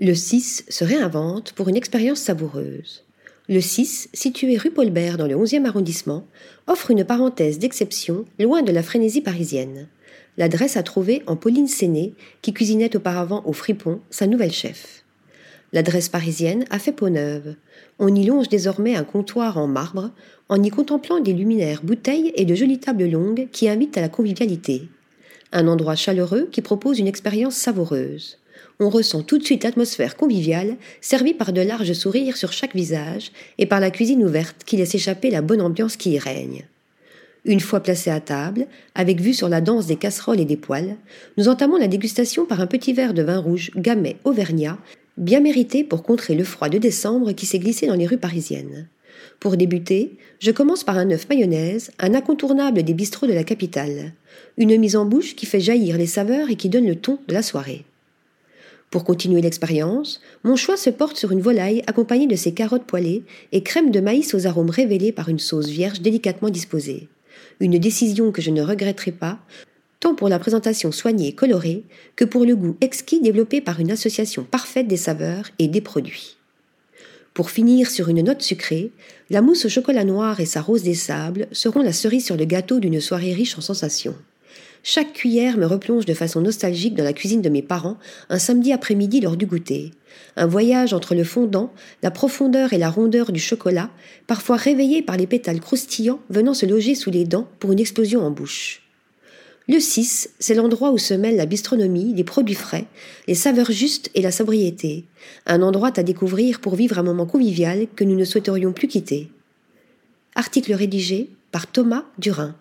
Le 6 se réinvente pour une expérience savoureuse. Le 6, situé rue Paulbert dans le 11e arrondissement, offre une parenthèse d'exception loin de la frénésie parisienne. L'adresse à trouver en Pauline Séné, qui cuisinait auparavant au Fripon, sa nouvelle chef. L'adresse parisienne a fait peau neuve. On y longe désormais un comptoir en marbre, en y contemplant des luminaires bouteilles et de jolies tables longues qui invitent à la convivialité. Un endroit chaleureux qui propose une expérience savoureuse on ressent tout de suite l'atmosphère conviviale, servie par de larges sourires sur chaque visage et par la cuisine ouverte qui laisse échapper la bonne ambiance qui y règne. Une fois placés à table, avec vue sur la danse des casseroles et des poêles, nous entamons la dégustation par un petit verre de vin rouge Gamay Auvergnat, bien mérité pour contrer le froid de décembre qui s'est glissé dans les rues parisiennes. Pour débuter, je commence par un œuf mayonnaise, un incontournable des bistrots de la capitale. Une mise en bouche qui fait jaillir les saveurs et qui donne le ton de la soirée. Pour continuer l'expérience, mon choix se porte sur une volaille accompagnée de ses carottes poêlées et crème de maïs aux arômes révélés par une sauce vierge délicatement disposée. Une décision que je ne regretterai pas, tant pour la présentation soignée et colorée que pour le goût exquis développé par une association parfaite des saveurs et des produits. Pour finir sur une note sucrée, la mousse au chocolat noir et sa rose des sables seront la cerise sur le gâteau d'une soirée riche en sensations. Chaque cuillère me replonge de façon nostalgique dans la cuisine de mes parents un samedi après-midi lors du goûter. Un voyage entre le fondant, la profondeur et la rondeur du chocolat, parfois réveillé par les pétales croustillants venant se loger sous les dents pour une explosion en bouche. Le 6, c'est l'endroit où se mêlent la bistronomie, les produits frais, les saveurs justes et la sobriété. Un endroit à découvrir pour vivre un moment convivial que nous ne souhaiterions plus quitter. Article rédigé par Thomas Durin.